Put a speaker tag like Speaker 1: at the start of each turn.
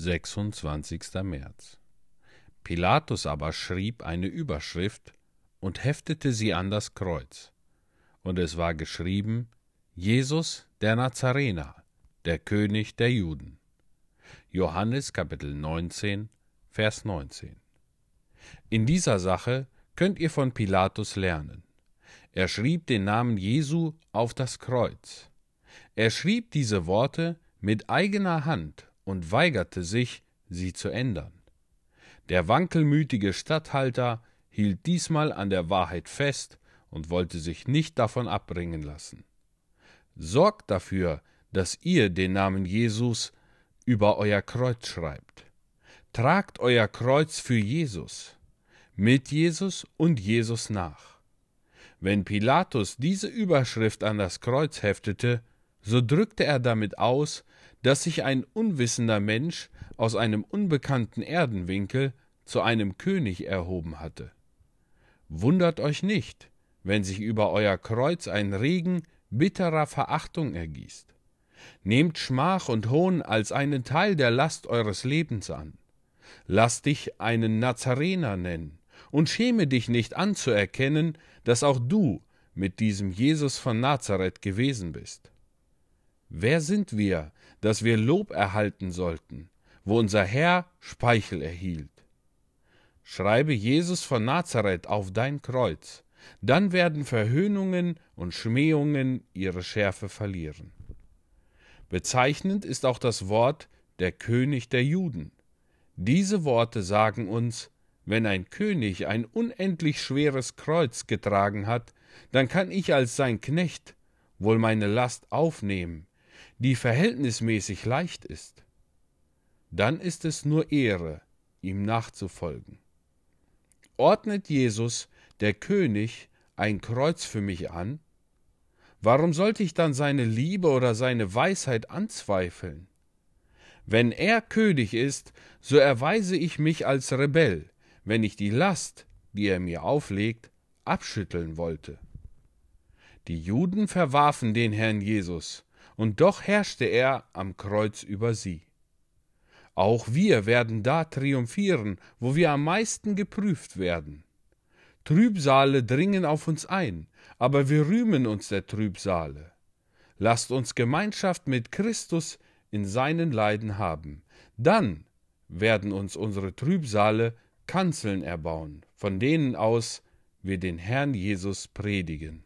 Speaker 1: 26. März. Pilatus aber schrieb eine Überschrift und heftete sie an das Kreuz. Und es war geschrieben Jesus der Nazarener, der König der Juden. Johannes Kapitel 19, Vers 19. In dieser Sache könnt ihr von Pilatus lernen. Er schrieb den Namen Jesu auf das Kreuz. Er schrieb diese Worte mit eigener Hand und weigerte sich, sie zu ändern. Der wankelmütige Statthalter hielt diesmal an der Wahrheit fest und wollte sich nicht davon abbringen lassen. Sorgt dafür, dass ihr den Namen Jesus über euer Kreuz schreibt. Tragt euer Kreuz für Jesus, mit Jesus und Jesus nach. Wenn Pilatus diese Überschrift an das Kreuz heftete, so drückte er damit aus, dass sich ein unwissender Mensch aus einem unbekannten Erdenwinkel zu einem König erhoben hatte. Wundert euch nicht, wenn sich über euer Kreuz ein Regen bitterer Verachtung ergießt. Nehmt Schmach und Hohn als einen Teil der Last eures Lebens an. Lass dich einen Nazarener nennen und schäme dich nicht anzuerkennen, dass auch du mit diesem Jesus von Nazareth gewesen bist. Wer sind wir, dass wir Lob erhalten sollten, wo unser Herr Speichel erhielt? Schreibe Jesus von Nazareth auf dein Kreuz, dann werden Verhöhnungen und Schmähungen ihre Schärfe verlieren. Bezeichnend ist auch das Wort der König der Juden. Diese Worte sagen uns, wenn ein König ein unendlich schweres Kreuz getragen hat, dann kann ich als sein Knecht wohl meine Last aufnehmen, die verhältnismäßig leicht ist, dann ist es nur Ehre, ihm nachzufolgen. Ordnet Jesus, der König, ein Kreuz für mich an? Warum sollte ich dann seine Liebe oder seine Weisheit anzweifeln? Wenn er König ist, so erweise ich mich als Rebell, wenn ich die Last, die er mir auflegt, abschütteln wollte. Die Juden verwarfen den Herrn Jesus, und doch herrschte er am Kreuz über sie. Auch wir werden da triumphieren, wo wir am meisten geprüft werden. Trübsale dringen auf uns ein, aber wir rühmen uns der Trübsale. Lasst uns Gemeinschaft mit Christus in seinen Leiden haben, dann werden uns unsere Trübsale Kanzeln erbauen, von denen aus wir den Herrn Jesus predigen.